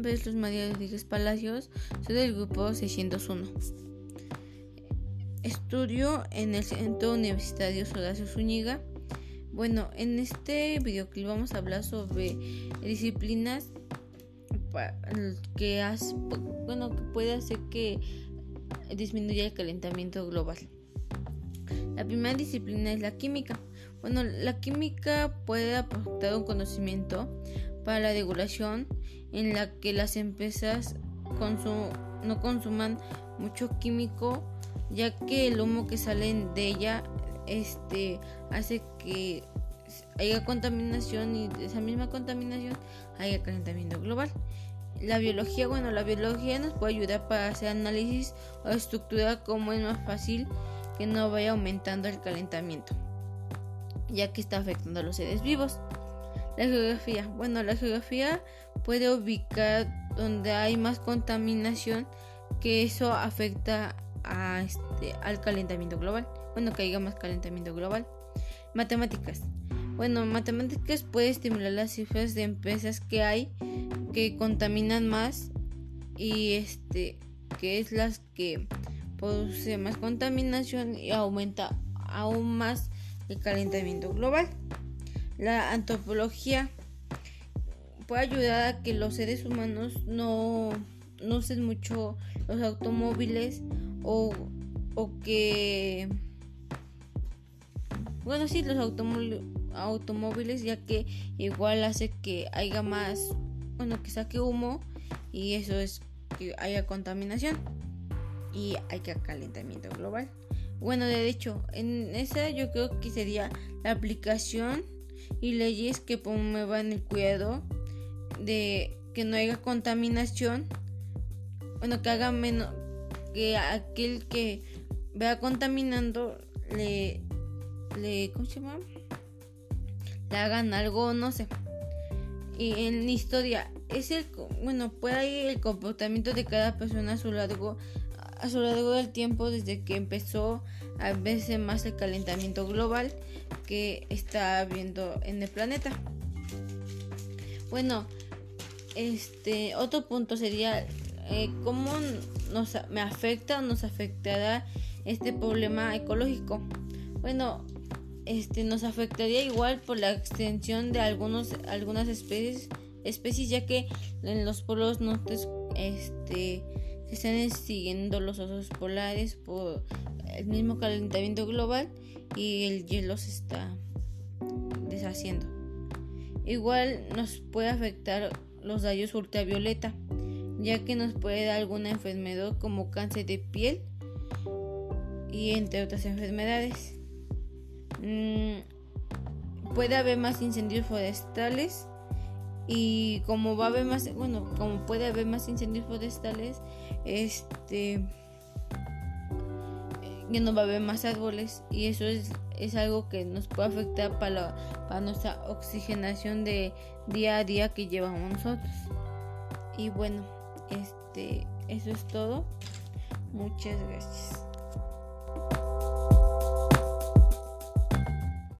vez los María Rodríguez Palacios, soy del grupo 601. Estudio en el Centro Universitario Horacio Zúñiga. Bueno, en este videoclip vamos a hablar sobre disciplinas que, bueno, que puede hacer que disminuya el calentamiento global. La primera disciplina es la química. Bueno, la química puede aportar un conocimiento para la regulación en la que las empresas no consuman mucho químico, ya que el humo que sale de ella este, hace que haya contaminación y de esa misma contaminación haya calentamiento global. La biología, bueno, la biología nos puede ayudar para hacer análisis o estructura como es más fácil que no vaya aumentando el calentamiento, ya que está afectando a los seres vivos. La geografía, bueno, la geografía puede ubicar donde hay más contaminación, que eso afecta a este, al calentamiento global. Bueno, que haya más calentamiento global. Matemáticas. Bueno, matemáticas puede estimular las cifras de empresas que hay que contaminan más y este que es las que produce más contaminación y aumenta aún más el calentamiento global. La antropología puede ayudar a que los seres humanos no, no usen mucho los automóviles o, o que bueno sí los automóviles ya que igual hace que haya más bueno que saque humo y eso es que haya contaminación y haya calentamiento global. Bueno de hecho en esa yo creo que sería la aplicación y leyes que promuevan el cuidado de que no haya contaminación bueno que haga menos que aquel que vea contaminando le, le ¿cómo se llama? le hagan algo no sé y en la historia es el bueno puede ir el comportamiento de cada persona a su largo a su largo del tiempo desde que empezó a verse más el calentamiento global que está habiendo en el planeta bueno este otro punto sería eh, cómo nos me afecta o nos afectará este problema ecológico. Bueno, este nos afectaría igual por la extensión de algunos algunas especies especies ya que en los polos norte este están extinguiendo los osos polares por el mismo calentamiento global y el hielo se está deshaciendo. Igual nos puede afectar los rayos ultravioleta ya que nos puede dar alguna enfermedad como cáncer de piel y entre otras enfermedades. Mm, puede haber más incendios forestales y como va a haber más, bueno, como puede haber más incendios forestales, este que no va a haber más árboles y eso es, es algo que nos puede afectar para, para nuestra oxigenación de día a día que llevamos nosotros. Y bueno, este, eso es todo. Muchas gracias.